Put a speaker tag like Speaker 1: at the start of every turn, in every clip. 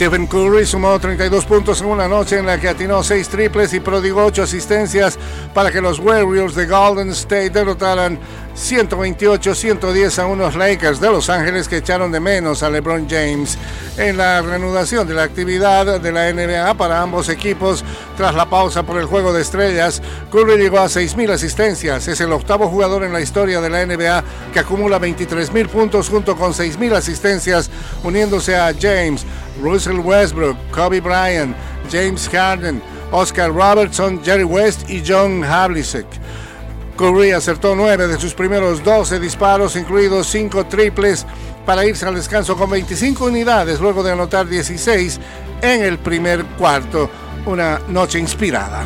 Speaker 1: Stephen Curry sumó 32 puntos en una noche en la que atinó 6 triples y prodigó 8 asistencias para que los Warriors de Golden State derrotaran 128-110 a unos Lakers de Los Ángeles que echaron de menos a LeBron James. En la reanudación de la actividad de la NBA para ambos equipos tras la pausa por el juego de estrellas, Curry llegó a 6.000 asistencias. Es el octavo jugador en la historia de la NBA que acumula 23.000 puntos junto con 6.000 asistencias, uniéndose a James. Russell Westbrook, Kobe Bryant, James Harden, Oscar Robertson, Jerry West y John Havlicek. Curry acertó nueve de sus primeros 12 disparos, incluidos cinco triples, para irse al descanso con 25 unidades, luego de anotar 16 en el primer cuarto. Una noche inspirada.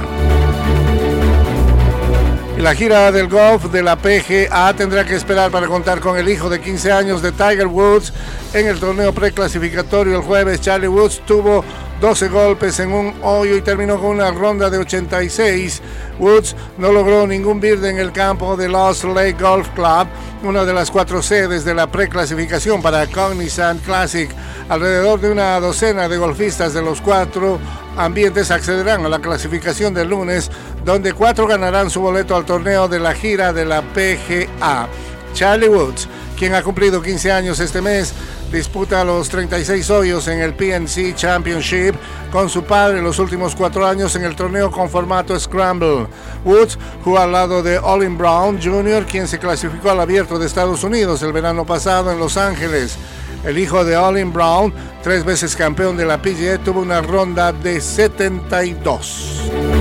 Speaker 1: La gira del golf de la PGA tendrá que esperar para contar con el hijo de 15 años de Tiger Woods en el torneo preclasificatorio el jueves. Charlie Woods tuvo 12 golpes en un hoyo y terminó con una ronda de 86. Woods no logró ningún verde en el campo de Lost Lake Golf Club, una de las cuatro sedes de la preclasificación para Cognizant Classic. Alrededor de una docena de golfistas de los cuatro ambientes accederán a la clasificación del lunes, donde cuatro ganarán su boleto al torneo de la gira de la PGA. Charlie Woods, quien ha cumplido 15 años este mes, disputa los 36 hoyos en el PNC Championship con su padre los últimos cuatro años en el torneo con formato Scramble. Woods jugó al lado de Olin Brown Jr., quien se clasificó al abierto de Estados Unidos el verano pasado en Los Ángeles. El hijo de Olin Brown, tres veces campeón de la PGA, tuvo una ronda de 72.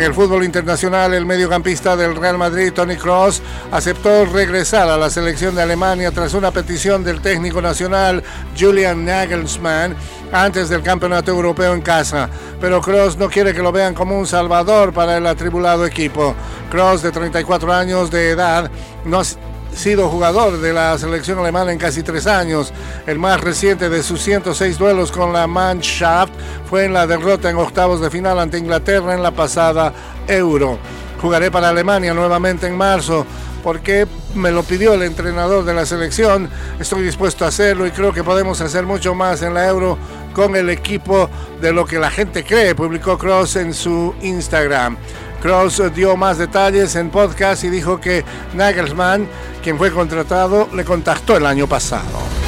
Speaker 1: En el fútbol internacional, el mediocampista del Real Madrid, Tony Cross, aceptó regresar a la selección de Alemania tras una petición del técnico nacional Julian Nagelsmann antes del Campeonato Europeo en casa. Pero Cross no quiere que lo vean como un salvador para el atribulado equipo. Cross, de 34 años de edad, no sido jugador de la selección alemana en casi tres años. El más reciente de sus 106 duelos con la Mannschaft fue en la derrota en octavos de final ante Inglaterra en la pasada Euro. Jugaré para Alemania nuevamente en marzo porque me lo pidió el entrenador de la selección. Estoy dispuesto a hacerlo y creo que podemos hacer mucho más en la Euro con el equipo de lo que la gente cree, publicó Cross en su Instagram. Cross dio más detalles en podcast y dijo que Nagelsmann, quien fue contratado, le contactó el año pasado.